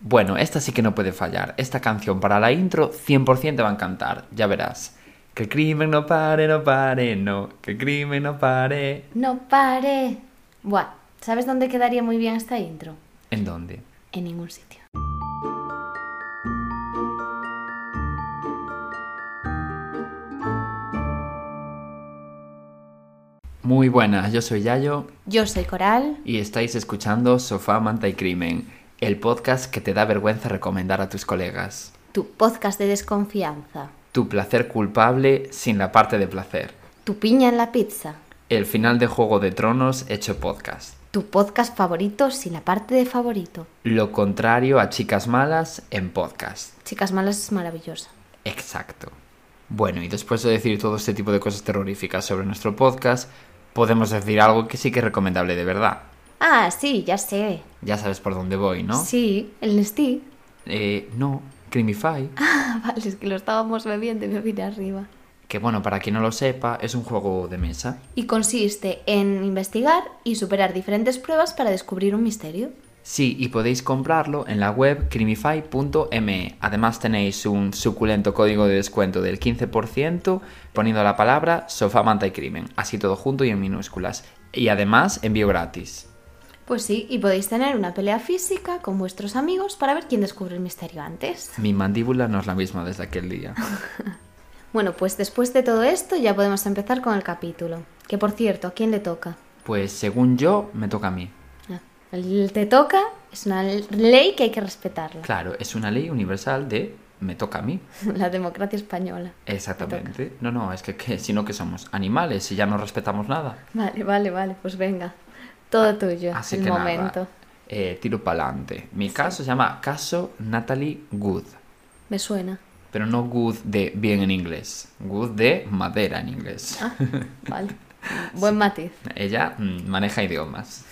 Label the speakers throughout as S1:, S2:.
S1: Bueno, esta sí que no puede fallar. Esta canción para la intro 100% te va a encantar, ya verás. Que el crimen no pare, no pare, no. Que el crimen no pare.
S2: No pare. Buah, ¿sabes dónde quedaría muy bien esta intro?
S1: ¿En dónde?
S2: En ningún sitio.
S1: Muy buenas, yo soy Yayo
S2: Yo soy Coral.
S1: y estáis escuchando Sofá, Manta y Crimen, el podcast que te da vergüenza recomendar a tus colegas.
S2: Tu podcast de desconfianza.
S1: Tu placer culpable sin la parte de placer.
S2: Tu piña en la pizza.
S1: El final de Juego de Tronos hecho podcast.
S2: Tu podcast favorito sin la parte de favorito.
S1: Lo contrario a Chicas Malas en podcast.
S2: Chicas malas es maravillosa.
S1: Exacto. Bueno, y después de decir todo este tipo de cosas terroríficas sobre nuestro podcast, podemos decir algo que sí que es recomendable de verdad.
S2: Ah, sí, ya sé.
S1: Ya sabes por dónde voy, ¿no?
S2: Sí, el Nestí.
S1: Eh, no, Crimify.
S2: Ah, vale, es que lo estábamos bebiendo y me vine arriba.
S1: Que bueno, para quien no lo sepa, es un juego de mesa.
S2: Y consiste en investigar y superar diferentes pruebas para descubrir un misterio.
S1: Sí, y podéis comprarlo en la web crimify.me. Además tenéis un suculento código de descuento del 15% poniendo la palabra sofá, manta y crimen. Así todo junto y en minúsculas. Y además envío gratis.
S2: Pues sí, y podéis tener una pelea física con vuestros amigos para ver quién descubre el misterio antes.
S1: Mi mandíbula no es la misma desde aquel día.
S2: Bueno, pues después de todo esto ya podemos empezar con el capítulo. Que por cierto, ¿a quién le toca?
S1: Pues según yo, me toca a mí.
S2: Ah, El te toca es una ley que hay que respetarla.
S1: Claro, es una ley universal de me toca a mí.
S2: La democracia española.
S1: Exactamente. No, no, es que, que si no que somos animales y ya no respetamos nada.
S2: Vale, vale, vale, pues venga. Todo tuyo,
S1: Así
S2: el
S1: que
S2: momento.
S1: nada, eh, tiro para adelante. Mi caso se llama caso Natalie Good,
S2: Me suena.
S1: pero no good de bien en inglés, good de madera en inglés.
S2: Ah, vale. Buen matiz.
S1: Ella mm, maneja idiomas.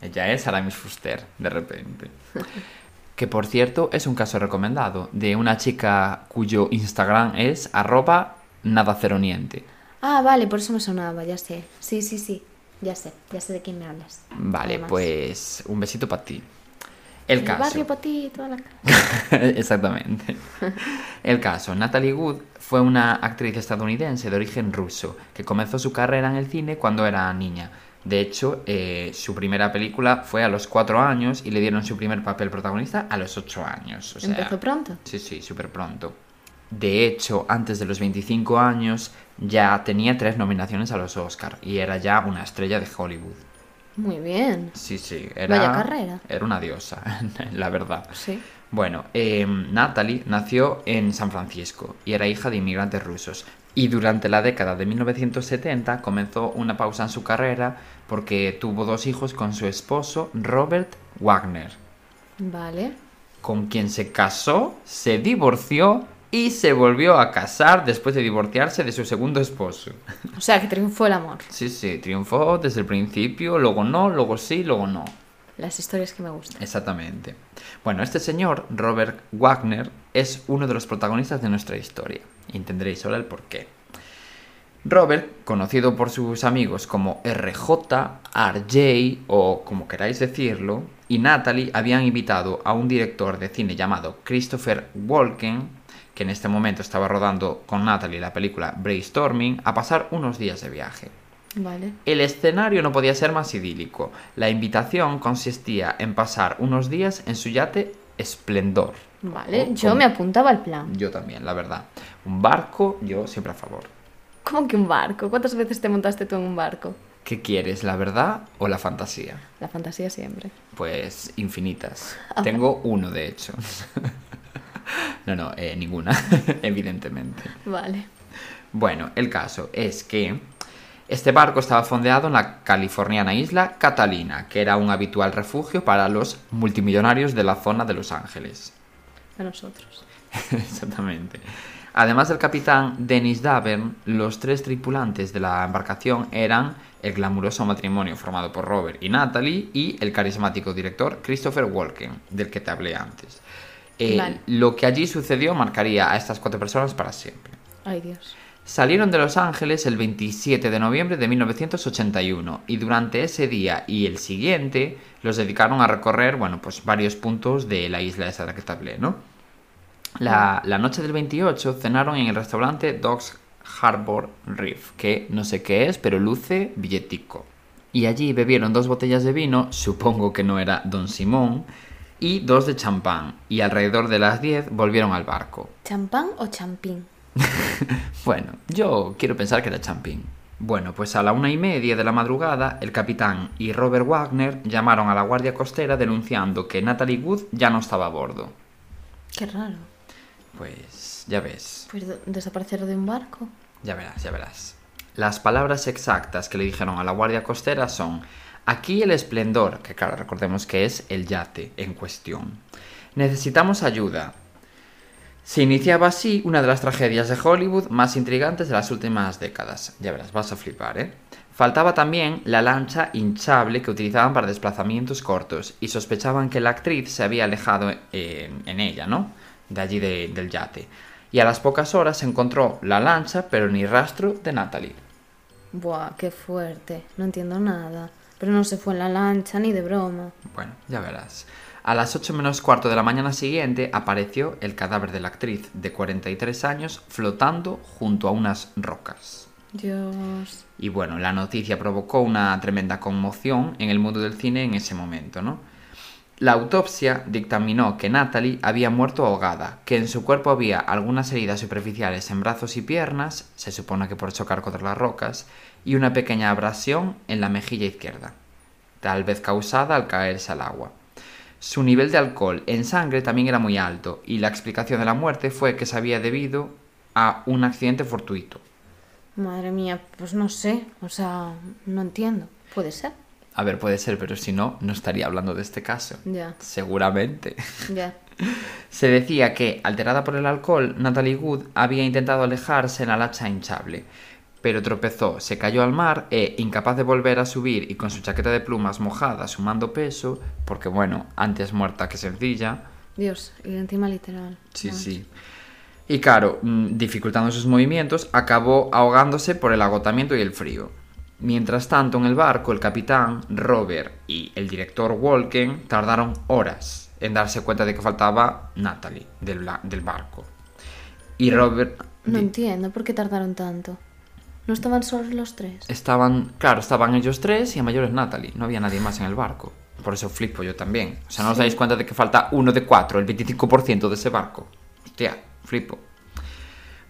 S1: Ella es Aramis Fuster, de repente. Que por cierto es un caso recomendado de una chica cuyo Instagram es arroba nadaceroniente.
S2: Ah, vale, por eso me sonaba, ya sé. Sí, sí, sí. Ya sé, ya sé de quién me hablas.
S1: Vale,
S2: Además.
S1: pues un besito para ti. El
S2: El
S1: caso.
S2: barrio para ti, toda la cara.
S1: Exactamente. El caso, Natalie Wood fue una actriz estadounidense de origen ruso que comenzó su carrera en el cine cuando era niña. De hecho, eh, su primera película fue a los cuatro años y le dieron su primer papel protagonista a los ocho años. O sea,
S2: Empezó pronto.
S1: Sí, sí, súper pronto. De hecho, antes de los 25 años ya tenía tres nominaciones a los Oscar y era ya una estrella de Hollywood.
S2: Muy bien.
S1: Sí, sí, era,
S2: Vaya carrera.
S1: era una diosa, la verdad.
S2: Sí.
S1: Bueno, eh, Natalie nació en San Francisco y era hija de inmigrantes rusos. Y durante la década de 1970 comenzó una pausa en su carrera porque tuvo dos hijos con su esposo Robert Wagner,
S2: Vale.
S1: con quien se casó, se divorció y se volvió a casar después de divorciarse de su segundo esposo.
S2: O sea, que triunfó el amor.
S1: Sí, sí, triunfó desde el principio, luego no, luego sí, luego no.
S2: Las historias que me gustan.
S1: Exactamente. Bueno, este señor, Robert Wagner, es uno de los protagonistas de nuestra historia. Entenderéis ahora el porqué. Robert, conocido por sus amigos como RJ, RJ o como queráis decirlo, y Natalie habían invitado a un director de cine llamado Christopher Walken, que en este momento estaba rodando con Natalie la película Brainstorming, a pasar unos días de viaje.
S2: Vale.
S1: El escenario no podía ser más idílico. La invitación consistía en pasar unos días en su yate Esplendor.
S2: Vale, yo me apuntaba al plan.
S1: Yo también, la verdad. Un barco, yo siempre a favor.
S2: ¿Cómo que un barco? ¿Cuántas veces te montaste tú en un barco?
S1: ¿Qué quieres, la verdad o la fantasía?
S2: La fantasía siempre.
S1: Pues infinitas. Tengo uno, de hecho. no, no, eh, ninguna, evidentemente.
S2: Vale.
S1: Bueno, el caso es que este barco estaba fondeado en la californiana isla Catalina, que era un habitual refugio para los multimillonarios de la zona de Los Ángeles.
S2: a nosotros.
S1: Exactamente. Además del capitán Dennis Davern, los tres tripulantes de la embarcación eran el glamuroso matrimonio formado por Robert y Natalie y el carismático director Christopher Walken, del que te hablé antes. Eh,
S2: Vale.
S1: Lo que allí sucedió marcaría a estas cuatro personas para siempre.
S2: Ay, Dios.
S1: Salieron de Los Ángeles el 27 de noviembre de 1981 y durante ese día y el siguiente los dedicaron a recorrer, bueno, pues varios puntos de la isla de hablé, ¿no? La, la noche del 28 cenaron en el restaurante Dogs Harbor Reef, que no sé qué es, pero luce billetico. Y allí bebieron dos botellas de vino, supongo que no era Don Simón, y dos de champán, y alrededor de las 10 volvieron al barco.
S2: ¿Champán o champín?
S1: Bueno, yo quiero pensar que era champín. Bueno, pues a la una y media de la madrugada, el capitán y Robert Wagner llamaron a la guardia costera denunciando que Natalie Wood ya no estaba a bordo.
S2: Qué raro.
S1: Pues ya ves,
S2: Pues de- desaparecer de un barco.
S1: ya verás, ya verás. Las palabras exactas que le dijeron a la guardia costera son aquí el esplendor, que claro, recordemos que es el yate en cuestión. Necesitamos ayuda. Se iniciaba así una de las tragedias de Hollywood más intrigantes de las últimas décadas. Ya verás, vas a flipar, ¿eh? Faltaba también la lancha hinchable que utilizaban para desplazamientos cortos y sospechaban que la actriz se había alejado en, ella, ¿no? De allí de- del yate. Y a las pocas horas se encontró la lancha, pero ni rastro de Natalie.
S2: Buah, qué fuerte. No entiendo nada. Pero no se fue en la lancha ni de broma.
S1: Bueno, ya verás. A las 8 menos cuarto de la mañana siguiente apareció el cadáver de la actriz de 43 años flotando junto a unas rocas.
S2: Dios.
S1: Y bueno, la noticia provocó una tremenda conmoción en el mundo del cine en ese momento, ¿no? La autopsia dictaminó que Natalie había muerto ahogada, que en su cuerpo había algunas heridas superficiales en brazos y piernas, se supone que por chocar contra las rocas, y una pequeña abrasión en la mejilla izquierda, tal vez causada al caerse al agua. Su nivel de alcohol en sangre también era muy alto, y la explicación de la muerte fue que se había debido a un accidente fortuito.
S2: Madre mía, pues no sé. O sea, no entiendo. Puede ser.
S1: A ver, puede ser, pero si no, no estaría hablando de este caso.
S2: Ya.
S1: Seguramente.
S2: Ya.
S1: Se decía que, alterada por el alcohol, Natalie Wood había intentado alejarse en la lancha hinchable, pero tropezó, se cayó al mar e, incapaz de volver a subir y con su chaqueta de plumas mojada sumando peso, porque bueno, antes muerta que sencilla,
S2: Dios, y encima literal.
S1: sí,
S2: Vamos.
S1: sí. Y claro, mm, dificultando sus movimientos, acabó ahogándose por el agotamiento y el frío. Mientras tanto, en el barco, el capitán Robert y el director Walken tardaron horas en darse cuenta de que faltaba Natalie del, del barco. Y Robert...
S2: No entiendo por qué tardaron tanto. ¿No estaban solos los tres?
S1: Estaban, claro, estaban ellos tres y a mayores Natalie. No había nadie más en el barco. Por eso flipo yo también. O sea, no os dais cuenta de que falta uno de cuatro, el 25% de ese barco. Hostia, flipo.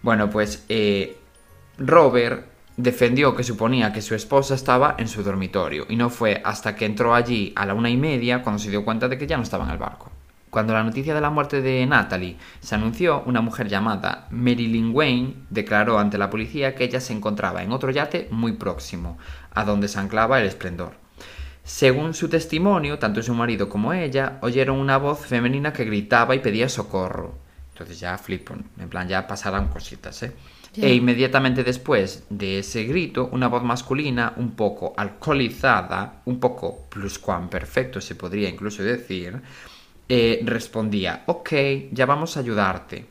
S1: Bueno, pues eh, Robert defendió que suponía que su esposa estaba en su dormitorio y no fue hasta que entró allí a la una y media cuando se dio cuenta de que ya no estaba en el barco. Cuando la noticia de la muerte de Natalie se anunció, una mujer llamada Marilyn Wayne declaró ante la policía que ella se encontraba en otro yate muy próximo, a donde se anclaba el esplendor. Según su testimonio, tanto su marido como ella oyeron una voz femenina que gritaba y pedía socorro. Entonces ya flipo, en plan ya pasarán cositas, ¿eh?
S2: Ya.
S1: E inmediatamente después de ese grito, una voz masculina un poco alcoholizada, un poco pluscuamperfecto se podría incluso decir, eh, respondía, ok, ya vamos a ayudarte.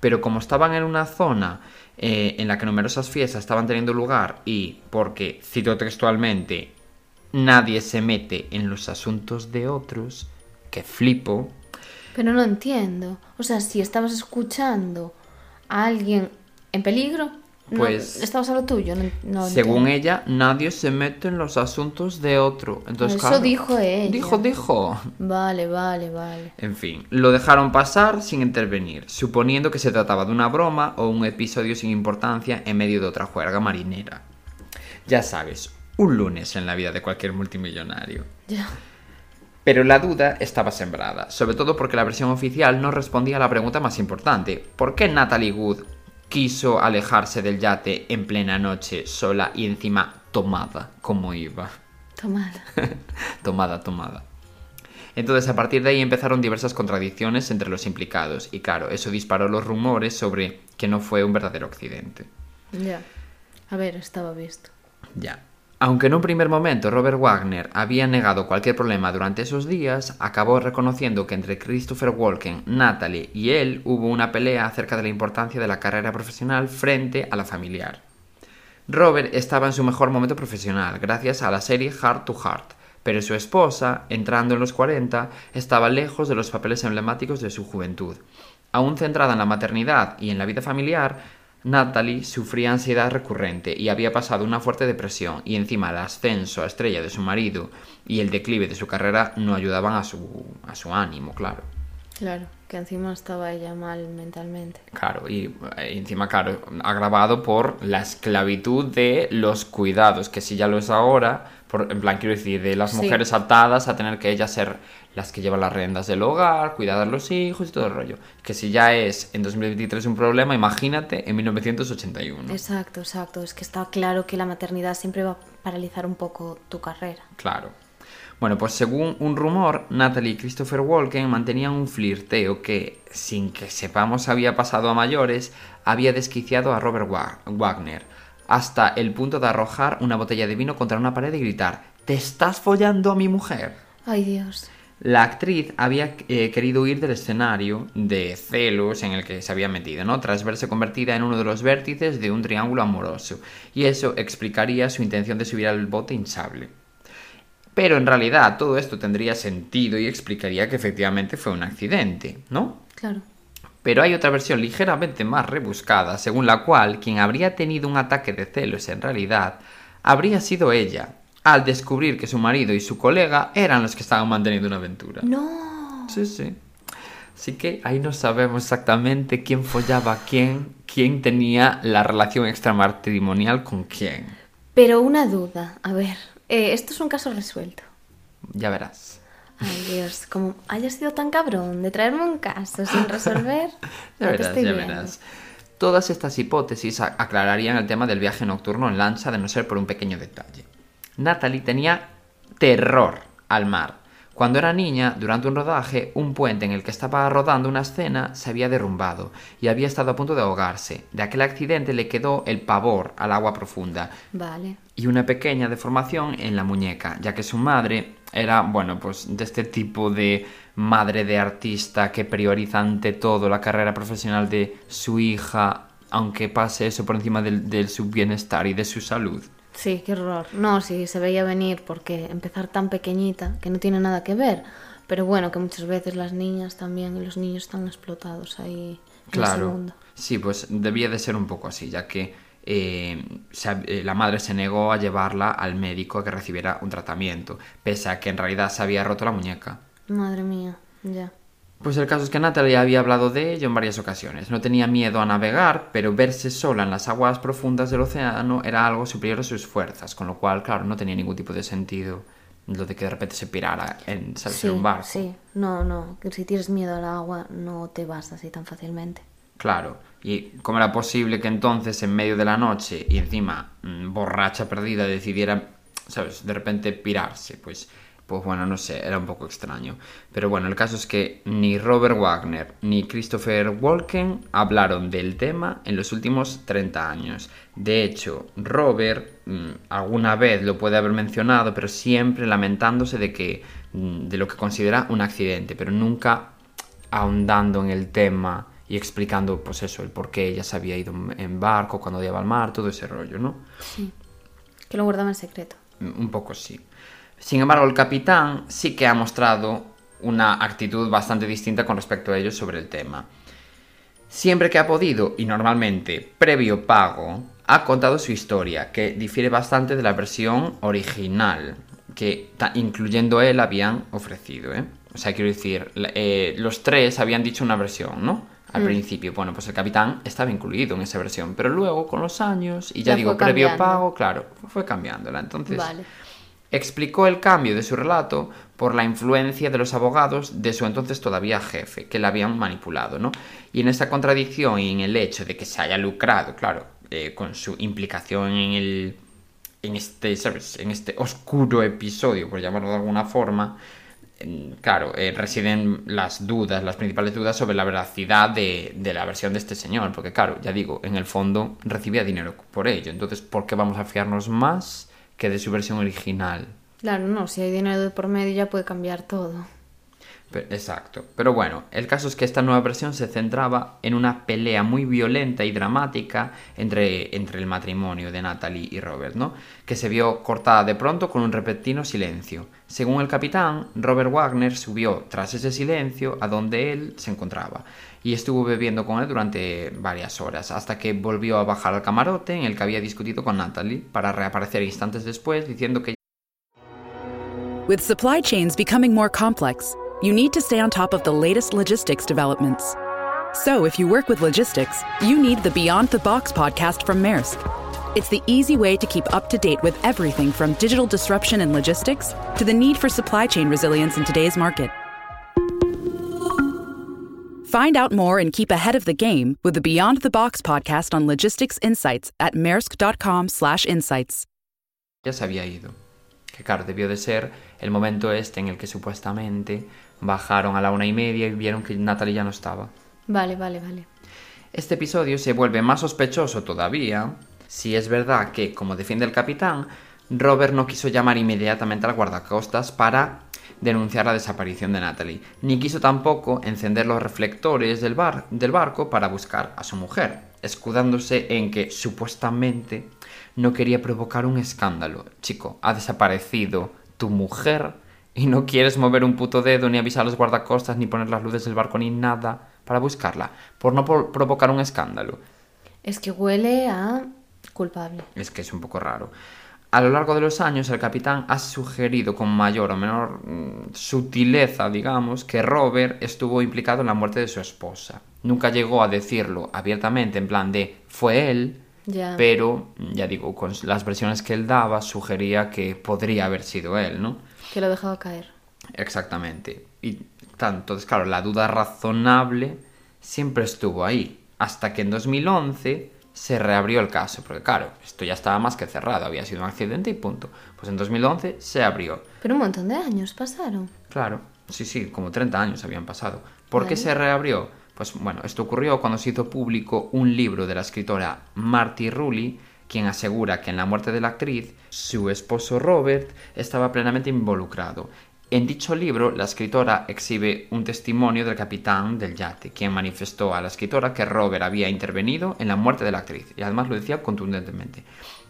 S1: Pero como estaban en una zona eh, en la que numerosas fiestas estaban teniendo lugar y porque, cito textualmente, nadie se mete en los asuntos de otros, que flipo,
S2: Pero no entiendo. O sea, si estabas escuchando a alguien en peligro, no-
S1: Pues,
S2: estabas a lo tuyo. No, no
S1: según
S2: entiendo.
S1: ella, nadie se mete en los asuntos de otro. Entonces,
S2: Eso
S1: claro,
S2: dijo ella.
S1: Dijo, dijo.
S2: Vale, vale, vale.
S1: En fin, lo dejaron pasar sin intervenir, suponiendo que se trataba de una broma o un episodio sin importancia en medio de otra juerga marinera. Ya sabes, un lunes en la vida de cualquier multimillonario.
S2: Ya.
S1: Pero la duda estaba sembrada, sobre todo porque la versión oficial no respondía a la pregunta más importante. ¿Por qué Natalie Wood quiso alejarse del yate en plena noche, sola y encima tomada, como iba?
S2: Tomada.
S1: tomada, tomada. Entonces, a partir de ahí empezaron diversas contradicciones entre los implicados. Y claro, eso disparó los rumores sobre que no fue un verdadero accidente.
S2: Ya. A ver, estaba visto.
S1: Ya. Aunque en un primer momento Robert Wagner había negado cualquier problema durante esos días, acabó reconociendo que entre Christopher Walken, Natalie y él hubo una pelea acerca de la importancia de la carrera profesional frente a la familiar. Robert estaba en su mejor momento profesional gracias a la serie Heart to Heart, pero su esposa, entrando en los 40, estaba lejos de los papeles emblemáticos de su juventud. Aún centrada en la maternidad y en la vida familiar, Natalie sufría ansiedad recurrente y había pasado una fuerte depresión y encima el ascenso a estrella de su marido y el declive de su carrera no ayudaban a su, a su ánimo, claro.
S2: Claro, que encima estaba ella mal mentalmente.
S1: Claro, y eh, encima, claro, agravado por la esclavitud de los cuidados, que si ya lo es ahora, por, en plan, quiero decir, de las
S2: Sí.
S1: mujeres atadas a tener que ellas ser las que llevan las riendas del hogar, cuidar a los hijos y todo el rollo. Que si ya es en 2023 un problema, imagínate en 1981.
S2: Exacto, exacto. Es que está claro que la maternidad siempre va a paralizar un poco tu carrera.
S1: Claro. Bueno, pues según un rumor, Natalie y Christopher Walken mantenían un flirteo que, sin que sepamos había pasado a mayores, había desquiciado a Robert Wa- Wagner, hasta el punto de arrojar una botella de vino contra una pared y gritar ¿Te estás follando a mi mujer?
S2: Ay, Dios.
S1: La actriz había eh, querido huir del escenario de celos en el que se había metido, ¿no? Tras verse convertida en uno de los vértices de un triángulo amoroso. Y eso explicaría su intención de subir al bote hinchable. Pero en realidad todo esto tendría sentido y explicaría que efectivamente fue un accidente, ¿no?
S2: Claro.
S1: Pero hay otra versión ligeramente más rebuscada, según la cual quien habría tenido un ataque de celos en realidad habría sido ella, al descubrir que su marido y su colega eran los que estaban manteniendo una aventura.
S2: No.
S1: Sí, sí. Así que ahí no sabemos exactamente quién follaba a quién, quién tenía la relación extramatrimonial con quién.
S2: Pero una duda. A ver, eh, esto es un caso resuelto.
S1: Ya verás.
S2: Ay, Dios, como hayas sido tan cabrón de traerme un caso sin resolver.
S1: Ya verás,
S2: estoy
S1: ya
S2: viendo.
S1: verás. Todas estas hipótesis aclararían el tema del viaje nocturno en lancha de no ser por un pequeño detalle. Natalie tenía terror al mar. Cuando era niña, durante un rodaje, un puente en el que estaba rodando una escena se había derrumbado y había estado a punto de ahogarse. De aquel accidente le quedó el pavor al agua profunda
S2: Vale.
S1: y una pequeña deformación en la muñeca, ya que su madre era, bueno, pues de este tipo de madre de artista que prioriza ante todo la carrera profesional de su hija, aunque pase eso por encima del- de su bienestar y de su salud.
S2: Sí, qué horror. No, sí, se veía venir porque empezar tan pequeñita, que no tiene nada que ver. Pero bueno, que muchas veces las niñas también y los niños están explotados ahí en ese
S1: Claro.
S2: mundo.
S1: Sí, pues debía de ser un poco así, ya que eh, se eh, la madre se negó a llevarla al médico a que recibiera un tratamiento, pese a que en realidad se había roto la muñeca.
S2: Madre mía, ya.
S1: Pues el caso es que Natalie había hablado de ello en varias ocasiones. No tenía miedo a navegar, pero verse sola en las aguas profundas del océano era algo superior a sus fuerzas, con lo cual, claro, no tenía ningún tipo de sentido lo de que de repente se pirara en, ¿sabes?
S2: Sí,
S1: en un barco.
S2: sí. No, no. Si tienes miedo al agua, no te vas así tan fácilmente.
S1: Claro. ¿Y cómo era posible que entonces, en medio de la noche, y encima mm, borracha perdida, decidiera, ¿sabes?, de repente pirarse? Pues, pues bueno, no sé, era un poco extraño. Pero bueno, el caso es que ni Robert Wagner ni Christopher Walken hablaron del tema en los últimos 30 años. De hecho, Robert mm, alguna vez lo puede haber mencionado, pero siempre lamentándose de que mm, de lo que considera un accidente, pero nunca ahondando en el tema y explicando, pues eso, el por qué ella se había ido en- barco, cuando iba al mar, todo ese rollo, ¿no?
S2: Que lo guardaba en secreto.
S1: Un poco sí. Sin embargo, el capitán sí que ha mostrado una actitud bastante distinta con respecto a ellos sobre el tema. Siempre que ha podido, y normalmente previo pago, ha contado su historia, que difiere bastante de la versión original, que incluyendo él habían ofrecido. ¿eh? O sea, quiero decir, eh, los tres habían dicho una versión, ¿no? Al principio, bueno, pues el capitán estaba incluido en esa versión, pero luego con los años, y ya,
S2: Ya
S1: digo, previo pago, claro, fue cambiándola. Entonces,
S2: Vale.
S1: Explicó el cambio de su relato por la influencia de los abogados de su entonces todavía jefe, que la habían manipulado, ¿no? Y en esta contradicción y en el hecho de que se haya lucrado, claro, eh, con su implicación en el en este, ¿sabes? En este oscuro episodio, por llamarlo de alguna forma, en- claro, eh, residen las dudas, las principales dudas sobre la veracidad de, de la versión de este señor. Porque, claro, ya digo, en el fondo recibía dinero por ello. Entonces, ¿por qué vamos a fiarnos más que de su versión original?
S2: Claro, no, si hay dinero de por medio ya puede cambiar todo.
S1: Exacto. Pero bueno, el caso es que esta nueva versión se centraba en una pelea muy violenta y dramática entre, entre el matrimonio de Natalie y Robert, ¿no? Que se vio cortada de pronto con un repentino silencio. Según el capitán, Robert Wagner subió tras ese silencio a donde él se encontraba y estuvo bebiendo con él durante varias horas, hasta que volvió a bajar al camarote en el que había discutido con Natalie, para reaparecer instantes después diciendo que
S3: With supply chains becoming more complex, you need to stay on top of the latest logistics developments. So, if you work with logistics, you need the Beyond the Box podcast from Maersk. It's the easy way to keep up to date with everything from digital disruption in logistics to the need for supply chain resilience in today's market. Find out more and keep ahead of the game with the Beyond the Box podcast on logistics insights at maersk.com/insights.
S1: ya se había ido. Que claro, debió de ser el momento este en el que supuestamente bajaron a la una y media y vieron que Natalie ya no estaba.
S2: Vale, vale, vale.
S1: Este episodio se vuelve más sospechoso todavía si es verdad que, como defiende el capitán, Robert no quiso llamar inmediatamente al guardacostas para denunciar la desaparición de Natalie, ni quiso tampoco encender los reflectores del, bar- del barco para buscar a su mujer, escudándose en que supuestamente no quería provocar un escándalo. Chico, ha desaparecido tu mujer y no quieres mover un puto dedo ni avisar a los guardacostas ni poner las luces del barco ni nada para buscarla, por no por- provocar un escándalo.
S2: Es que huele a culpable.
S1: Es que es un poco raro. A lo largo de los años, el capitán ha sugerido con mayor o menor mm, sutileza, digamos, que Robert estuvo implicado en la muerte de su esposa. Nunca llegó a decirlo abiertamente, en plan de fue él, pero, ya digo, con las versiones que él daba, sugería que podría haber sido él, ¿no?
S2: Que lo dejaba caer.
S1: Exactamente. Y entonces, claro, la duda razonable siempre estuvo ahí. Hasta que en 2011 se reabrió el caso. Porque, claro, esto ya estaba más que cerrado. Había sido un accidente y punto. Pues en 2011 se abrió.
S2: Pero un montón de años pasaron.
S1: Claro, sí, sí, como 30 años habían pasado. ¿Por qué se reabrió? Pues bueno, esto ocurrió cuando se hizo público un libro de la escritora Marty Rulli, quien asegura que en la muerte de la actriz, su esposo Robert estaba plenamente involucrado. En dicho libro, la escritora exhibe un testimonio del capitán del yate, quien manifestó a la escritora que Robert había intervenido en la muerte de la actriz, y además lo decía contundentemente.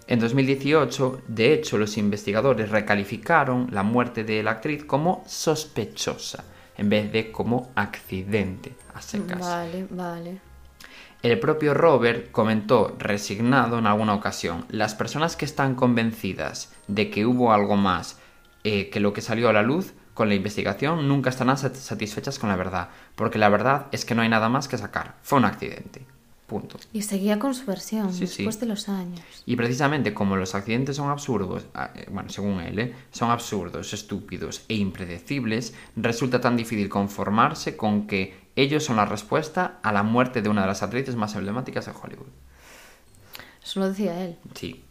S1: En 2018, de hecho, los investigadores recalificaron la muerte de la actriz como sospechosa, en vez de como accidente a secas.
S2: Vale, vale.
S1: El propio Robert comentó resignado en alguna ocasión, las personas que están convencidas de que hubo algo más eh, que lo que salió a la luz con la investigación nunca estarán sat- satisfechas con la verdad, porque la verdad es que no hay nada más que sacar, fue un accidente. Punto.
S2: Y seguía con su versión
S1: Sí, sí.
S2: después de los años.
S1: Y precisamente como los accidentes son absurdos, ah, eh, bueno, según él, ¿eh? son absurdos, estúpidos e impredecibles, resulta tan difícil conformarse con que ellos son la respuesta a la muerte de una de las actrices más emblemáticas de Hollywood.
S2: Eso lo decía él.
S1: Sí.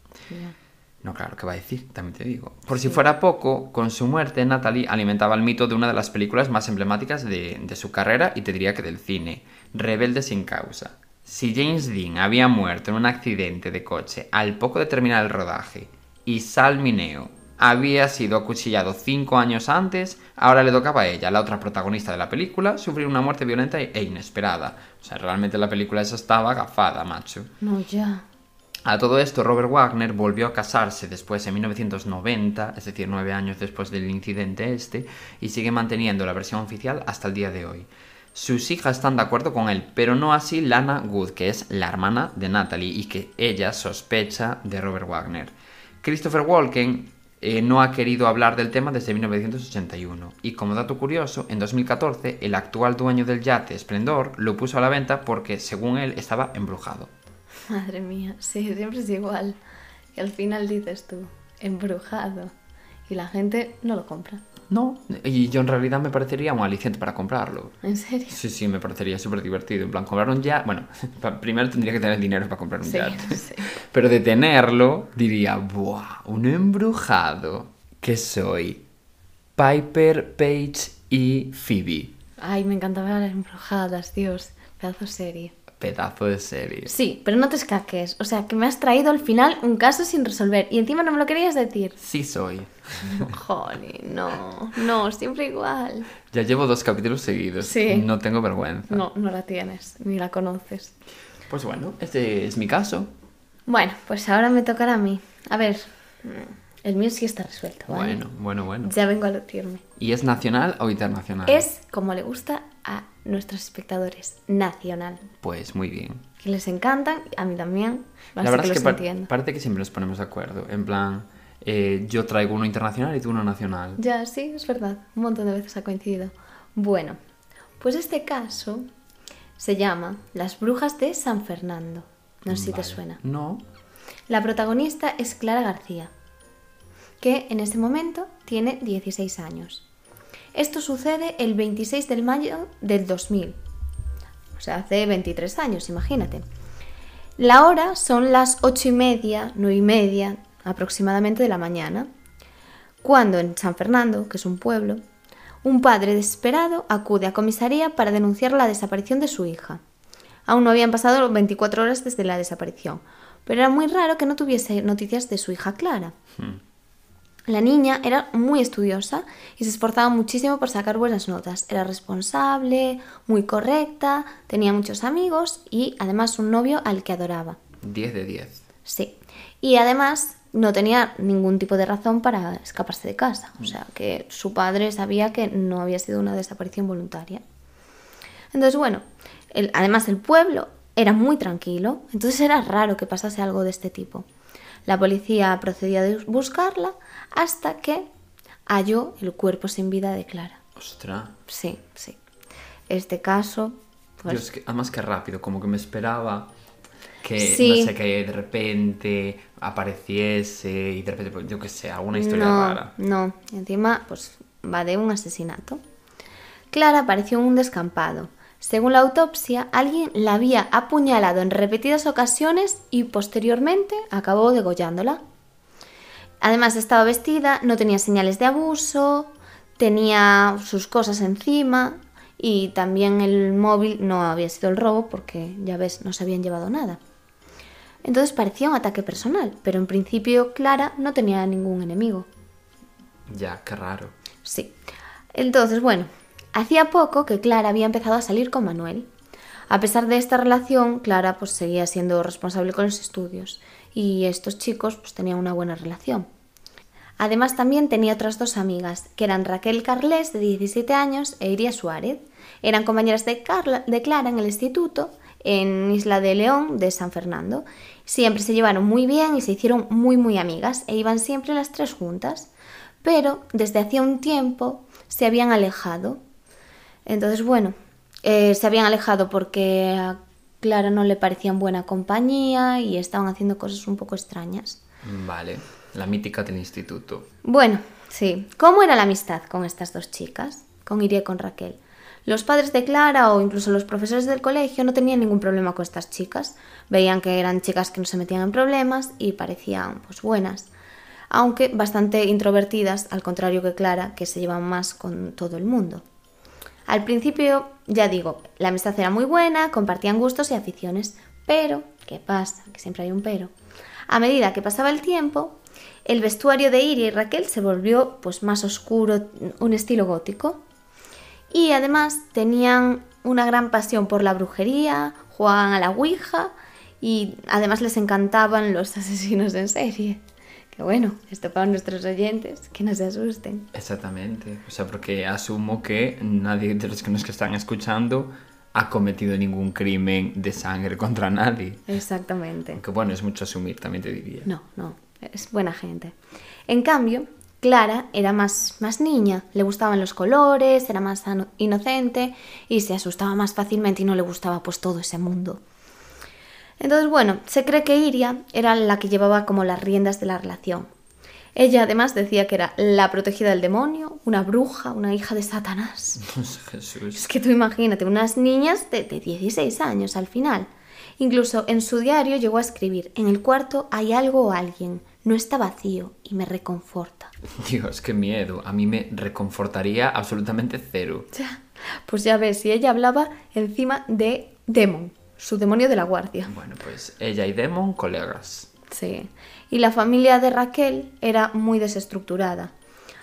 S1: No, claro, ¿qué va a decir? También te digo. Por si fuera poco, con su muerte, Natalie alimentaba el mito de una de las películas más emblemáticas de, de su carrera y te diría que del cine, Rebelde sin causa. Si James Dean había muerto en un accidente de coche al poco de terminar el rodaje y Sal Mineo había sido acuchillado cinco años antes, ahora le tocaba a ella, la otra protagonista de la película, sufrir una muerte violenta e inesperada. O sea, realmente la película esa estaba agafada, macho.
S2: No, ya.
S1: A todo esto, Robert Wagner volvió a casarse después en 1990, es decir, nueve años después del incidente este, y sigue manteniendo la versión oficial hasta el día de hoy. Sus hijas están de acuerdo con él, pero no así Lana Good, que es la hermana de Natalie y que ella sospecha de Robert Wagner. Christopher Walken eh, no ha querido hablar del tema desde 1981 y como dato curioso, en 2014 el actual dueño del yate Splendor lo puso a la venta porque según él estaba embrujado.
S2: Madre mía, sí, siempre es igual. Y al final dices tú, embrujado. Y la gente no lo compra.
S1: No, y yo en realidad me parecería un aliciente para comprarlo.
S2: ¿En serio?
S1: Sí, sí, me parecería súper divertido. En plan, comprar un yate. Bueno, primero tendría que tener dinero para comprar un
S2: Sí,
S1: yate.
S2: sí.
S1: Pero de tenerlo, diría, ¡buah! Un embrujado. ¿Qué soy? Piper Page y Phoebe.
S2: Ay, me encantaba las embrujadas, Dios. Pedazo serie.
S1: Pedazo de serie.
S2: Sí, pero no te escaques. O sea, que me has traído al final un caso sin resolver y encima no me lo querías decir.
S1: Sí soy.
S2: Joder, no. No, siempre igual.
S1: Ya llevo dos capítulos seguidos.
S2: Sí.
S1: No tengo vergüenza.
S2: No, no la tienes, ni la conoces.
S1: Pues bueno, este es mi caso.
S2: Bueno, pues ahora me tocará a mí. A ver, el mío sí está resuelto, ¿vale?
S1: Bueno, bueno, bueno.
S2: Ya vengo a lucirme.
S1: ¿Y es nacional o internacional?
S2: Es como le gusta a nuestros espectadores, nacional.
S1: Pues muy bien.
S2: Que les encantan, a mí también.
S1: La verdad
S2: que
S1: es que par-
S2: entiendo.
S1: parece que siempre nos ponemos de acuerdo. En plan, eh, yo traigo uno internacional y tú uno nacional.
S2: Ya, sí, es verdad. Un montón de veces ha coincidido. Bueno, pues este caso se llama Las brujas de San Fernando. No sé si te suena.
S1: No.
S2: La protagonista es Clara García, que en este momento tiene 16 años. Esto sucede el 26 de mayo del 2000. O sea, hace 23 años, imagínate. La hora son las 8 y media, 9 y media aproximadamente de la mañana, cuando en San Fernando, que es un pueblo, un padre desesperado acude a comisaría para denunciar la desaparición de su hija. Aún no habían pasado 24 horas desde la desaparición, pero era muy raro que no tuviese noticias de su hija Clara. La niña era muy estudiosa y se esforzaba muchísimo por sacar buenas notas. Era responsable, muy correcta, tenía muchos amigos y además un novio al que adoraba.
S1: 10 de 10.
S2: Sí. Y además no tenía ningún tipo de razón para escaparse de casa. O sea, que su padre sabía que no había sido una desaparición voluntaria. Entonces, bueno, el- además el pueblo era muy tranquilo, entonces era raro que pasase algo de este tipo. La policía procedió a buscarla hasta que halló el cuerpo sin vida de Clara.
S1: Ostras.
S2: Sí, sí. Este caso, pues,
S1: Dios, que, además que rápido, como que me esperaba que,
S2: Sí.
S1: no sé, que de repente apareciese y de repente, pues, yo qué sé, alguna historia
S2: no,
S1: rara.
S2: No, encima pues va de un asesinato. Clara apareció en un descampado. Según la autopsia, alguien la había apuñalado en repetidas ocasiones y posteriormente acabó degollándola. Además estaba vestida, no tenía señales de abuso, tenía sus cosas encima y también el móvil no había sido el robo porque, ya ves, no se habían llevado nada. Entonces parecía un ataque personal, pero en principio Clara no tenía ningún enemigo.
S1: Ya, qué raro.
S2: Sí. Entonces, bueno, hacía poco que Clara había empezado a salir con Manuel. A pesar de esta relación, Clara pues seguía siendo responsable con los estudios y estos chicos pues tenían una buena relación. Además también tenía otras dos amigas, que eran Raquel Carles, de 17 años, e Iria Suárez. Eran compañeras de, Carla- de Clara en el instituto, en Isla de León, de San Fernando. Siempre se llevaron muy bien y se hicieron muy muy amigas, e iban siempre las tres juntas. Pero desde hacía un tiempo se habían alejado. Entonces, bueno, eh, se habían alejado porque a Clara no le parecían buena compañía y estaban haciendo cosas un poco extrañas.
S1: Vale, la mítica del instituto.
S2: Bueno, sí. ¿Cómo era la amistad con estas dos chicas? Con Iria y con Raquel. Los padres de Clara o incluso los profesores del colegio no tenían ningún problema con estas chicas. Veían que eran chicas que no se metían en problemas y parecían pues buenas. Aunque bastante introvertidas, al contrario que Clara, que se llevan más con todo el mundo. Al principio, ya digo, la amistad era muy buena, compartían gustos y aficiones, pero, ¿qué pasa? Que siempre hay un pero. A medida que pasaba el tiempo, el vestuario de Iria y Raquel se volvió pues más oscuro, un estilo gótico. Y además tenían una gran pasión por la brujería, jugaban a la Ouija y además les encantaban los asesinos en serie. Que bueno, esto para nuestros oyentes, que no se asusten.
S1: Exactamente. O sea, porque asumo que nadie de los que nos están escuchando ha cometido ningún crimen de sangre contra nadie.
S2: Exactamente.
S1: Aunque bueno, es mucho asumir, también te diría.
S2: No, no, es buena gente. En cambio, Clara era más, más niña, le gustaban los colores, era más inocente y se asustaba más fácilmente y no le gustaba pues todo ese mundo. Entonces, bueno, se cree que Iria era la que llevaba como las riendas de la relación. Ella además decía que era la protegida del demonio, una bruja, una hija de Satanás.
S1: Jesús.
S2: Es que tú imagínate, unas niñas de, de 16 años al final. Incluso en su diario llegó a escribir, en el cuarto hay algo o alguien, no está vacío y me reconforta.
S1: Dios, qué miedo. A mí me reconfortaría absolutamente cero.
S2: Pues ya ves, y ella hablaba encima de Demon, su demonio de la guardia.
S1: Bueno, pues ella y Demon, colegas.
S2: Sí. Y la familia de Raquel era muy desestructurada.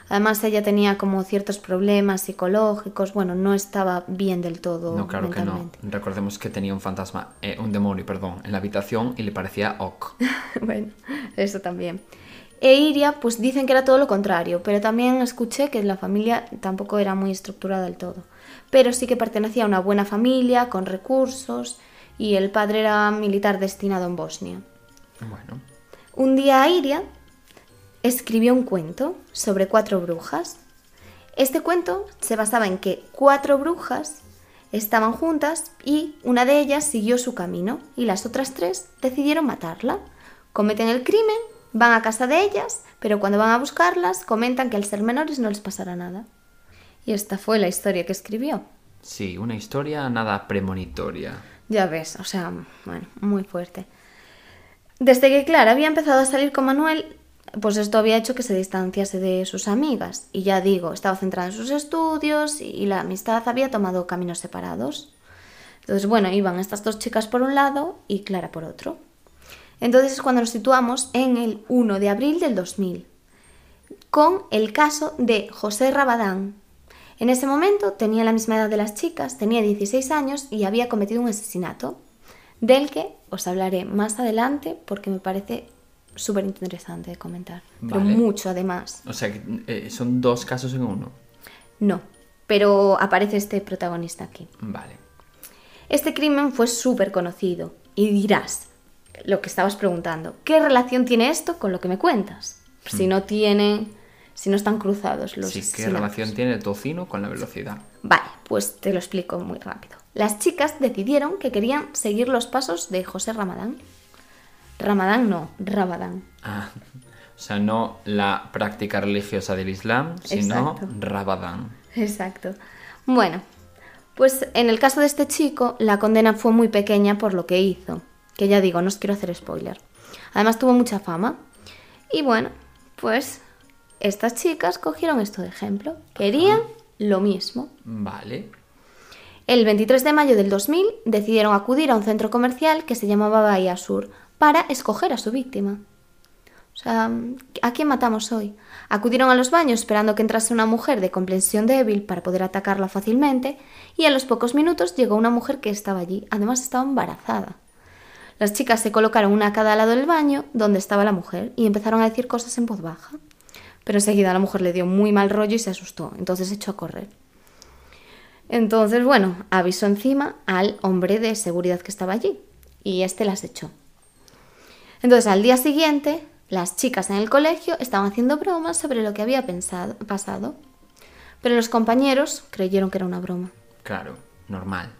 S2: Además, ella tenía como ciertos problemas psicológicos, bueno, no estaba bien del todo.
S1: No, claro que no. Recordemos que tenía un fantasma, eh, un demonio, perdón, en la habitación y le parecía ok.
S2: bueno, eso también. E Iria, pues dicen que era todo lo contrario, pero también escuché que la familia tampoco era muy estructurada del todo. Pero sí que pertenecía a una buena familia, con recursos, y el padre era militar destinado en Bosnia.
S1: Bueno,
S2: Un día Iria escribió un cuento sobre cuatro brujas. Este cuento se basaba en que cuatro brujas estaban juntas y una de ellas siguió su camino y las otras tres decidieron matarla. Cometen el crimen, van a casa de ellas, pero cuando van a buscarlas comentan que al ser menores no les pasará nada. Y esta fue la historia que escribió.
S1: sí, una historia nada premonitoria.
S2: Ya ves, o sea, bueno, muy fuerte. Desde que Clara había empezado a salir con Manuel, pues esto había hecho que se distanciase de sus amigas. Y ya digo, estaba centrada en sus estudios y la amistad había tomado caminos separados. Entonces, bueno, iban estas dos chicas por un lado y Clara por otro. Entonces es cuando nos situamos en el 1 de abril del 2000, con el caso de José Rabadán. En ese momento tenía la misma edad de las chicas, tenía 16 años y había cometido un asesinato, del que os hablaré más adelante porque me parece súper interesante de comentar, pero
S1: Vale.
S2: mucho además.
S1: O sea, que eh, son dos casos en uno.
S2: No, pero aparece este protagonista aquí.
S1: Vale.
S2: Este crimen fue súper conocido y dirás lo que estabas preguntando, ¿qué relación tiene esto con lo que me cuentas? Si no tienen, si no están cruzados los.
S1: Sí, ¿qué relación tiene el tocino con la velocidad?
S2: Vale, pues te lo explico muy rápido. Las chicas decidieron que querían seguir los pasos de José Ramadán. Ramadán no, Rabadán.
S1: Ah, o sea, no la práctica religiosa del Islam, sino
S2: Exacto.
S1: Rabadán.
S2: Exacto. Bueno, pues en el caso de este chico, la condena fue muy pequeña por lo que hizo. Que ya digo, no os quiero hacer spoiler. Además tuvo mucha fama. Y bueno, pues estas chicas cogieron esto de ejemplo. Querían lo mismo.
S1: Vale.
S2: El 23 de mayo del 2000 decidieron acudir a un centro comercial que se llamaba Bahía Sur para escoger a su víctima. O sea, ¿a quién matamos hoy? Acudieron a los baños esperando que entrase una mujer de complexión débil para poder atacarla fácilmente y a los pocos minutos llegó una mujer que estaba allí. Además estaba embarazada. Las chicas se colocaron una a cada lado del baño donde estaba la mujer y empezaron a decir cosas en voz baja. Pero enseguida la mujer le dio muy mal rollo y se asustó, entonces echó a correr. Entonces, bueno, avisó encima al hombre de seguridad que estaba allí y este las echó. Entonces, al día siguiente, las chicas en el colegio estaban haciendo bromas sobre lo que había pensado, pasado, pero los compañeros creyeron que era una broma.
S1: Claro, normal.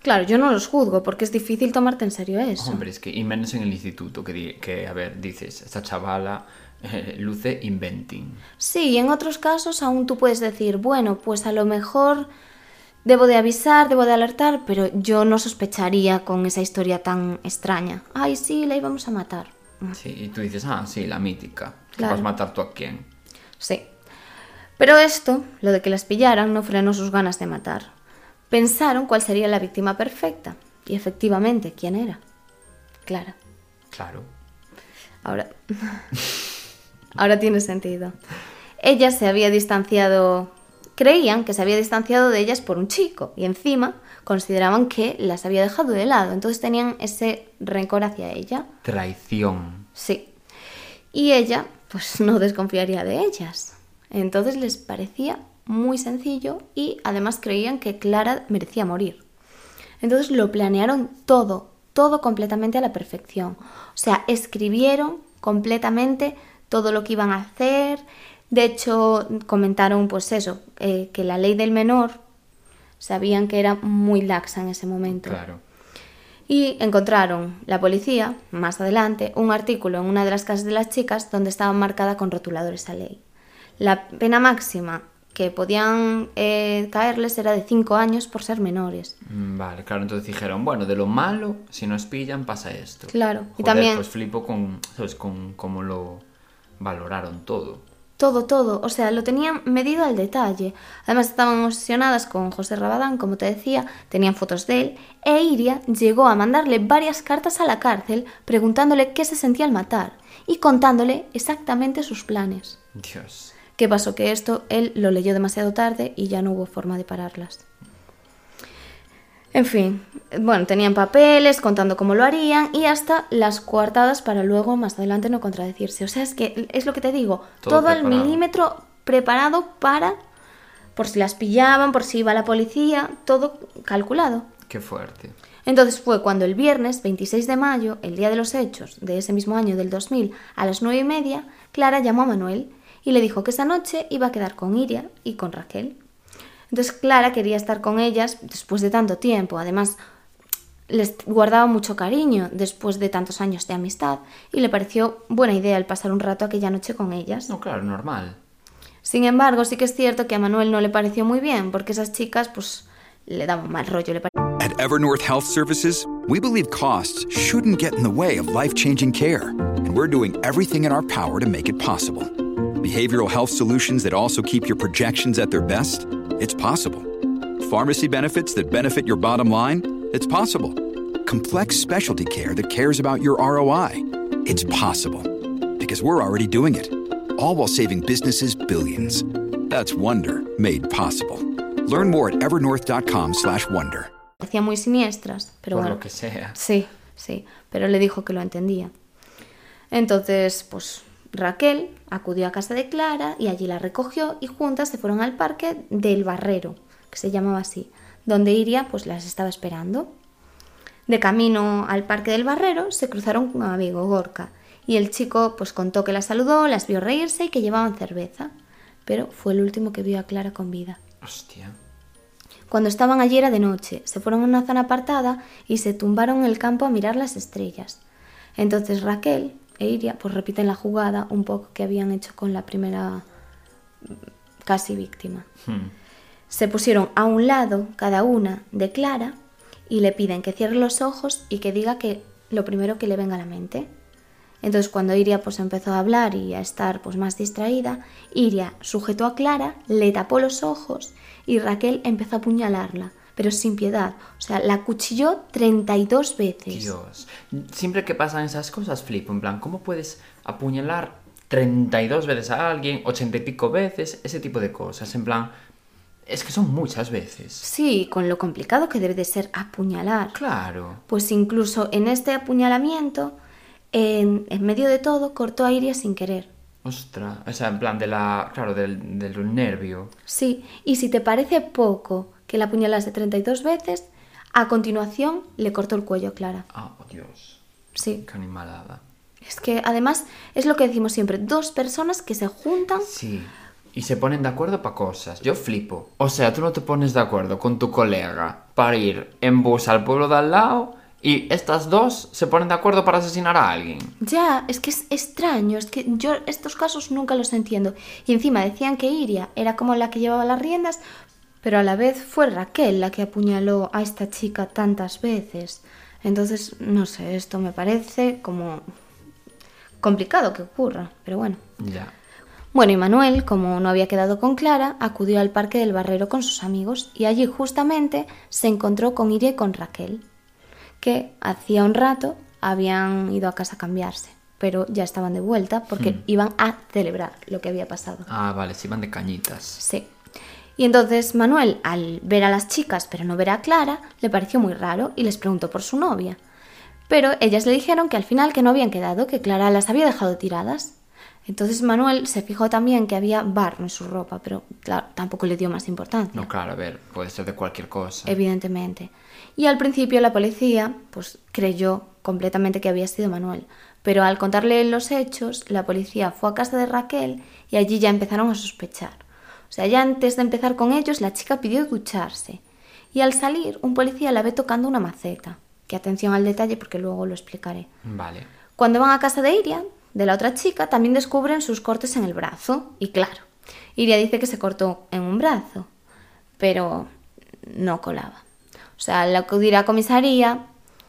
S2: Claro, yo no los juzgo porque es difícil tomarte en serio eso.
S1: Hombre, es que, y menos en el instituto, que, que a ver, dices, esta chavala luce inventing.
S2: Sí, y en otros casos aún tú puedes decir, bueno, pues a lo mejor debo de avisar, debo de alertar, pero yo no sospecharía con esa historia tan extraña. Ay, sí, la íbamos a matar.
S1: Sí, y tú dices, ah, sí, la mítica. ¿Que
S2: Claro.
S1: ¿Vas a matar tú a quién?
S2: Sí. Pero esto, lo de que las pillaran, no frenó sus ganas de matar. Pensaron cuál sería la víctima perfecta. Y efectivamente, ¿quién era? Clara.
S1: Claro.
S2: Ahora. Ahora tiene sentido. Ella se había distanciado. Creían que se había distanciado de ellas por un chico. Y encima consideraban que las había dejado de lado. Entonces tenían ese rencor hacia ella.
S1: Traición.
S2: Sí. Y ella, pues no desconfiaría de ellas. Entonces les parecía muy sencillo y además creían que Clara merecía morir. Entonces lo planearon todo, todo completamente a la perfección. O sea, escribieron completamente todo lo que iban a hacer. De hecho, comentaron pues eso, eh, que la ley del menor sabían que era muy laxa en ese momento.
S1: Claro.
S2: Y encontraron la policía, más adelante, un artículo en una de las casas de las chicas donde estaba marcada con rotulador esa ley. La pena máxima que podían eh, caerles era de 5 años por ser menores.
S1: Mm, Vale, claro, entonces dijeron, bueno, de lo malo, si nos pillan, pasa esto.
S2: Claro, y también-
S1: Pues flipo con, ¿sabes? Con cómo lo valoraron todo.
S2: Todo, todo, o sea, lo tenían medido al detalle. Además estaban obsesionadas con José Rabadán, como te decía, tenían fotos de él, e Iria llegó a mandarle varias cartas a la cárcel preguntándole qué se sentía al matar y contándole exactamente sus planes.
S1: Dios.
S2: ¿Qué pasó? Que esto él lo leyó demasiado tarde y ya no hubo forma de pararlas. En fin, bueno, tenían papeles contando cómo lo harían y hasta las coartadas para luego más adelante no contradecirse. O sea, es que es lo que te digo,
S1: Todo
S2: al milímetro preparado para, por si las pillaban, por si iba la policía, todo calculado.
S1: Qué fuerte.
S2: Entonces fue cuando el viernes 26 de mayo, el día de los hechos de ese mismo año del 2000, a las nueve y media, Clara llamó a Manuel y le dijo que esa noche iba a quedar con Iria y con Raquel. Entonces Clara quería estar con ellas después de tanto tiempo, además les guardaba mucho cariño después de tantos años de amistad y le pareció buena idea el pasar un rato aquella noche con ellas.
S1: No, claro, normal.
S2: Sin embargo, sí que es cierto que a Manuel no le pareció muy bien porque esas chicas pues le daban mal rollo, le
S4: At Evernorth Health Services, we believe costs shouldn't get in the way of life changing care, and we're doing everything in our power to make it possible. Behavioral health solutions that also keep your projections at their best? It's possible. Pharmacy benefits that benefit your bottom line? It's possible. Complex specialty care that cares about your ROI? It's possible. Because we're already doing it. All while saving businesses billions. That's Wonder made possible. Learn more at evernorth.com/wonder.
S2: Hacía muy siniestras, pero
S1: por
S2: bueno.
S1: lo que sea.
S2: Sí, sí, pero le dijo que lo entendía. Entonces, pues Raquel acudió a casa de Clara y allí la recogió y juntas se fueron al parque del Barrero, que se llamaba así, donde Iria pues las estaba esperando. De camino al parque del Barrero se cruzaron con un amigo Gorka y el chico pues contó que la saludó, las vio reírse y que llevaban cerveza, pero fue el último que vio a Clara con vida.
S1: Hostia.
S2: Cuando estaban allí era de noche, se fueron a una zona apartada y se tumbaron en el campo a mirar las estrellas. Entonces Raquel e Iria pues repiten la jugada un poco que habían hecho con la primera casi víctima.
S1: Hmm.
S2: Se pusieron a un lado cada una de Clara y le piden que cierre los ojos y que diga que lo primero que le venga a la mente. Entonces cuando Iria pues empezó a hablar y a estar pues más distraída, Iria sujetó a Clara, le tapó los ojos y Raquel empezó a apuñalarla, pero sin piedad. O sea, la cuchilló 32 veces.
S1: Dios. Siempre que pasan esas cosas flipo, en plan, ¿cómo puedes apuñalar 32 veces a alguien, 80 y pico veces, ese tipo de cosas? En plan, es que son muchas veces.
S2: Sí, con lo complicado que debe de ser apuñalar.
S1: Claro.
S2: Pues incluso en este apuñalamiento, en, en medio de todo, cortó a Iria sin querer.
S1: Ostras. O sea, en plan de la. Claro, del, del nervio.
S2: Sí, y si te parece poco que la apuñalase 32 veces, a continuación le cortó el cuello a Clara.
S1: Ah, oh, Dios.
S2: Sí,
S1: Qué animalada.
S2: es que además es lo que decimos siempre, dos personas que se juntan
S1: Sí. Y se ponen de acuerdo para cosas. Yo flipo. O sea, tú no te pones de acuerdo con tu colega para ir en bus al pueblo de al lado y estas dos se ponen de acuerdo para asesinar a alguien.
S2: Ya, es que es extraño, es que yo estos casos nunca los entiendo. Y encima decían que Iria era como la que llevaba las riendas, pero a la vez fue Raquel la que apuñaló a esta chica tantas veces. Entonces, no sé, esto me parece como complicado que ocurra, pero bueno.
S1: Ya.
S2: Bueno, y Manuel, como no había quedado con Clara, acudió al parque del Barrero con sus amigos y allí justamente se encontró con Iria y con Raquel, que hacía un rato habían ido a casa a cambiarse, pero ya estaban de vuelta porque iban a celebrar lo que había pasado.
S1: Ah, vale, se iban de cañitas.
S2: Sí. Y entonces Manuel, al ver a las chicas pero no ver a Clara, le pareció muy raro y les preguntó por su novia. Pero ellas le dijeron que al final que no habían quedado, que Clara las había dejado tiradas. Entonces Manuel se fijó también que había barro en su ropa, pero claro, tampoco le dio más importancia.
S1: No, claro, a ver, puede ser de cualquier cosa.
S2: Evidentemente. Y al principio la policía, pues creyó completamente que había sido Manuel. Pero al contarle los hechos, la policía fue a casa de Raquel y allí ya empezaron a sospechar. O sea, ya antes de empezar con ellos, la chica pidió ducharse. Y al salir, un policía la ve tocando una maceta. Que atención al detalle porque luego lo explicaré.
S1: Vale.
S2: Cuando van a casa de Iria, de la otra chica, también descubren sus cortes en el brazo. Y claro, Iria dice que se cortó en un brazo, pero no colaba. O sea, al acudir a comisaría,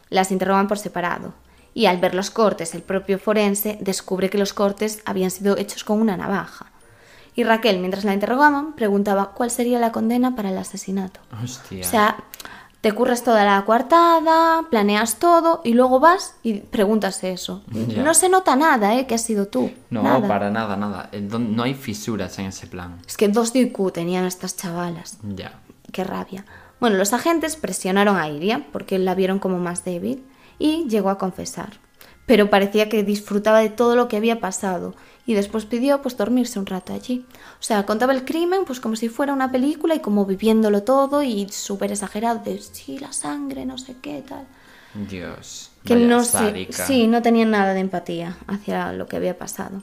S2: las interrogan por separado. Y al ver los cortes, el propio forense descubre que los cortes habían sido hechos con una navaja. Y Raquel, mientras la interrogaban, preguntaba cuál sería la condena para el asesinato.
S1: Hostia.
S2: O sea, te curras toda la coartada, planeas todo y luego vas y preguntas eso.
S1: Ya.
S2: No se nota nada, ¿eh? Que has sido tú.
S1: no,
S2: nada.
S1: para nada, nada. No hay fisuras en ese plan.
S2: Es que dos de IQ tenían estas chavalas.
S1: Ya.
S2: Qué rabia. Bueno, los agentes presionaron a Iria porque la vieron como más débil y llegó a confesar. Pero parecía que disfrutaba de todo lo que había pasado y después pidió pues dormirse un rato allí. O sea, contaba el crimen pues como si fuera una película y como viviéndolo todo y súper exagerado de sí, la sangre, no sé qué, tal.
S1: Dios.
S2: Que no sé, sí, no tenían nada de empatía hacia lo que había pasado.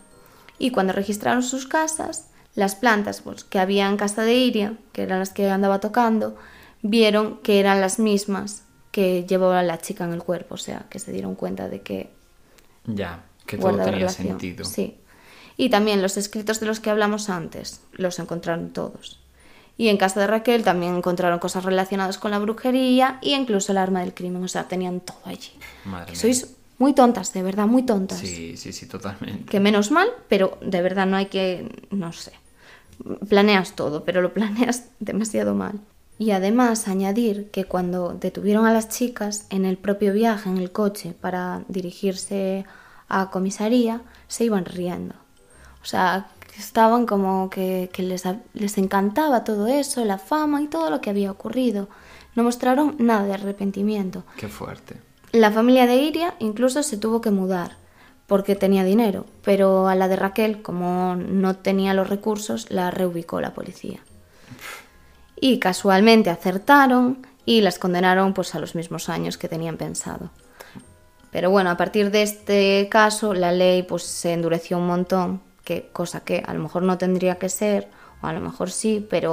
S2: Y cuando registraron sus casas, las plantas pues, que había en casa de Iria, que eran las que andaba tocando, vieron que eran las mismas que llevaba la chica en el cuerpo, o sea, que se dieron cuenta de que
S1: Ya, que todo tenía
S2: relación.
S1: sentido.
S2: Sí. Y también los escritos de los que hablamos antes, los encontraron todos. Y en casa de Raquel también encontraron cosas relacionadas con la brujería y incluso el arma del crimen, o sea, tenían todo allí.
S1: Madre mía.
S2: sois muy tontas, de verdad, muy tontas.
S1: Sí, sí, sí, totalmente.
S2: Que menos mal, pero de verdad no hay que, no sé, planeas todo, pero lo planeas demasiado mal. Y además añadir que cuando detuvieron a las chicas en el propio viaje en el coche para dirigirse a comisaría, se iban riendo. O sea, estaban como que, que les, les encantaba todo eso, la fama y todo lo que había ocurrido. No mostraron nada de arrepentimiento.
S1: Qué fuerte.
S2: La familia de Iria incluso se tuvo que mudar porque tenía dinero, pero a la de Raquel, como no tenía los recursos, la reubicó la policía. Y casualmente acertaron y las condenaron pues a los mismos años que tenían pensado. Pero bueno, a partir de este caso la ley pues se endureció un montón, que cosa que a lo mejor no tendría que ser, o a lo mejor sí, pero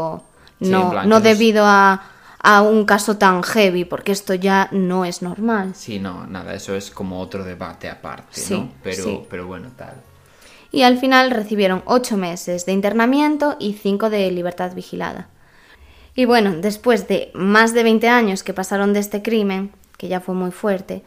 S1: Sí,
S2: no,
S1: plan,
S2: no debido a, a un caso tan heavy, porque esto ya no es normal.
S1: Sí, no, nada, eso es como otro debate aparte,
S2: Sí,
S1: ¿no? Pero,
S2: sí.
S1: pero bueno, tal.
S2: y al final recibieron ocho meses de internamiento y cinco de libertad vigilada. Y bueno, después de más de 20 años que pasaron de este crimen, que ya fue muy fuerte,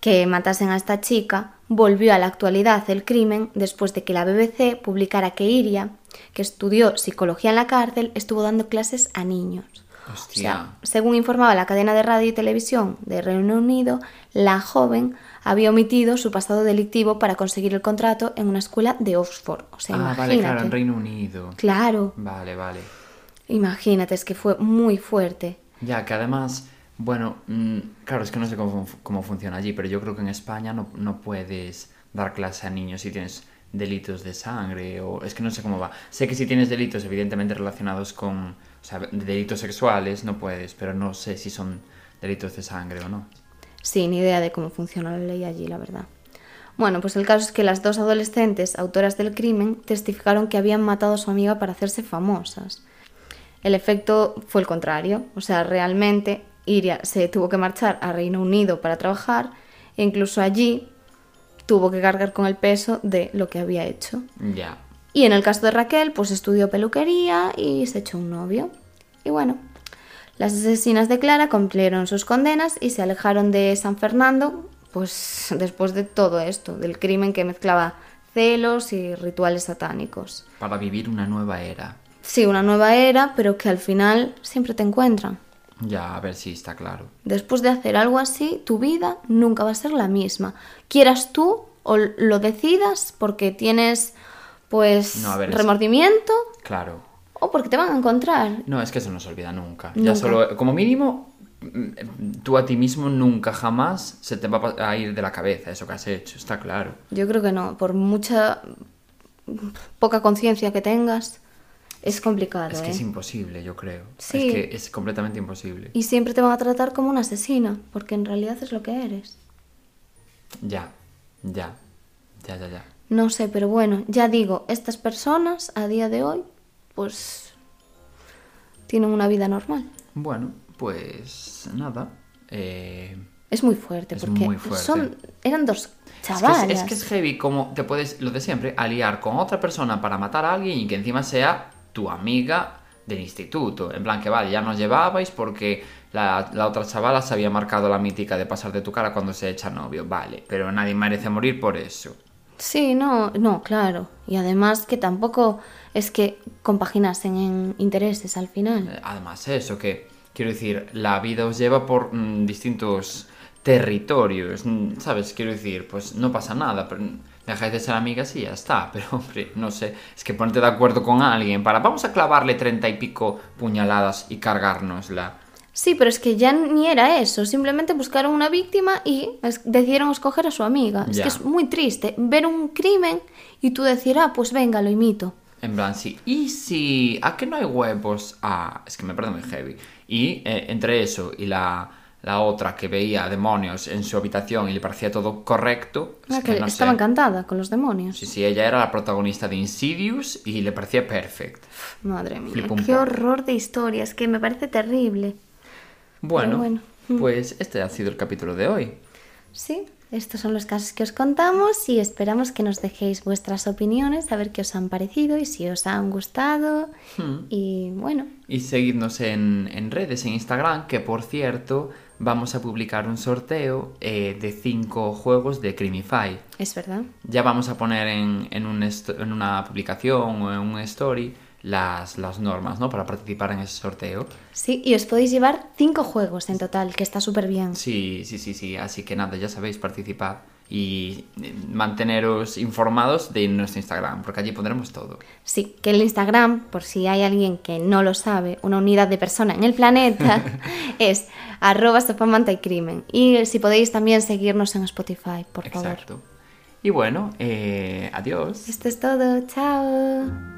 S2: que matasen a esta chica, volvió a la actualidad el crimen después de que la BBC publicara que Iria, que estudió psicología en la cárcel, estuvo dando clases a niños. O
S1: Hostia.
S2: sea, según informaba la cadena de radio y televisión de Reino Unido, la joven había omitido su pasado delictivo para conseguir el contrato en una escuela de Oxford. O sea,
S1: ah,
S2: imagínate.
S1: vale, claro, en Reino Unido.
S2: Claro,
S1: Vale, vale.
S2: imagínate, es que fue muy fuerte.
S1: Ya, que además, bueno, mm, claro, es que no sé cómo, cómo funciona allí, pero yo creo que en España no, no puedes dar clase a niños si tienes delitos de sangre o es que no sé cómo va. Sé que si tienes delitos evidentemente relacionados con, o sea, delitos sexuales no puedes, pero no sé si son delitos de sangre o no.
S2: Sí, ni idea de cómo funciona la ley allí, la verdad. Bueno, pues el caso es que las dos adolescentes, autoras del crimen, testificaron que habían matado a su amiga para hacerse famosas. El efecto fue el contrario, o sea, realmente Iria se tuvo que marchar a Reino Unido para trabajar e incluso allí tuvo que cargar con el peso de lo que había hecho.
S1: Ya.
S2: Y en el caso de Raquel, pues estudió peluquería y se echó un novio. Y bueno, las asesinas de Clara cumplieron sus condenas y se alejaron de San Fernando, pues después de todo esto, del crimen que mezclaba celos y rituales satánicos.
S1: Para vivir una nueva era.
S2: Sí, una nueva era, pero que al final siempre te encuentran.
S1: Ya, a ver si está claro.
S2: Después de hacer algo así, tu vida nunca va a ser la misma. Quieras tú o lo decidas porque tienes, pues,
S1: No, es-
S2: remordimiento
S1: Claro.
S2: o porque te van a encontrar.
S1: No, es que eso no se olvida nunca.
S2: Nunca.
S1: Ya solo, como mínimo, mm, tú a ti mismo nunca jamás se te va a ir de la cabeza eso que has hecho, está claro.
S2: Yo creo que no, por mucha poca conciencia que tengas, es complicado.
S1: Es que
S2: ¿eh?
S1: es imposible, yo creo.
S2: Sí.
S1: Es que es completamente imposible.
S2: Y siempre te van a tratar como una asesina, porque en realidad es lo que eres.
S1: Ya, ya, ya, ya, ya.
S2: No sé, pero bueno, ya digo, estas personas a día de hoy, pues tienen una vida normal.
S1: Bueno, pues nada. eh,
S2: Es muy fuerte,
S1: Es
S2: porque
S1: muy fuerte.
S2: son eran dos
S1: Es que, es, es que es heavy como te puedes, lo de siempre, aliar con otra persona para matar a alguien y que encima sea tu amiga del instituto. En plan que vale, ya nos llevabais porque la, la otra chavala se había marcado la mítica de pasar de tu cara cuando se echa novio. Vale, pero nadie merece morir por eso.
S2: Sí, no, no, claro. Y además que tampoco es que compaginasen en intereses al final.
S1: Eh, Además eso, que quiero decir, la vida os lleva por mm, distintos territorios, mm, ¿sabes? Quiero decir, pues no pasa nada, pero dejáis de ser amigas y ya está. Pero hombre, no sé, es que ponerte de acuerdo con alguien para vamos a clavarle treinta y pico puñaladas y cargárnosla.
S2: Sí, pero es que ya ni era eso. Simplemente buscaron una víctima y es- decidieron escoger a su amiga. Es que es muy triste ver un crimen y tú decir, ah, pues venga, lo imito.
S1: En plan, sí. ¿Y si... ¿A que no hay huevos? Ah, es que me parece muy heavy. Y eh, entre eso y la, la otra que veía demonios en su habitación y le parecía todo correcto... es
S2: Ah, que
S1: no
S2: estaba
S1: sé.
S2: encantada con los demonios.
S1: Sí, sí, ella era la protagonista de Insidious y le parecía perfecto.
S2: Madre mía, qué horror de historias, que me parece terrible.
S1: Bueno,
S2: bueno.
S1: pues este ha sido el capítulo de hoy.
S2: Sí, estos son los casos que os contamos y esperamos que nos dejéis vuestras opiniones, a ver qué os han parecido y si os han gustado. Y bueno,
S1: Y seguidnos en, en redes, en Instagram, que por cierto vamos a publicar un sorteo eh, de cinco juegos de Crimify.
S2: es verdad.
S1: Ya vamos a poner en, en, un esto- en una publicación o en un story las, las normas, ¿no? Para participar en ese sorteo.
S2: Sí, y os podéis llevar cinco juegos en total, que está súper bien.
S1: Sí, sí, sí, sí. Así que nada, ya sabéis, participad y eh, manteneros informados de nuestro Instagram, porque allí pondremos todo.
S2: Sí, que el Instagram, por si hay alguien que no lo sabe, una unidad de persona en el planeta, es arroba y crimen. Y si podéis también seguirnos en Spotify, por favor.
S1: Exacto. Y bueno, eh, adiós.
S2: Esto es todo, chao.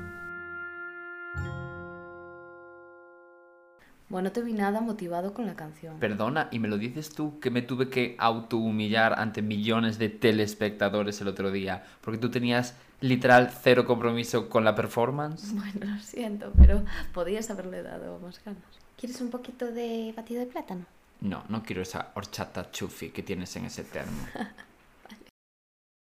S2: Bueno, te vi nada motivado con la canción.
S1: Perdona, ¿y me lo dices tú que me tuve que autohumillar ante millones de telespectadores el otro día? Porque tú tenías literal cero compromiso con la performance.
S2: Bueno, lo siento, pero podías haberle dado más ganas. ¿Quieres un poquito de batido de plátano?
S1: No, no quiero esa horchata chufi que tienes en ese termo.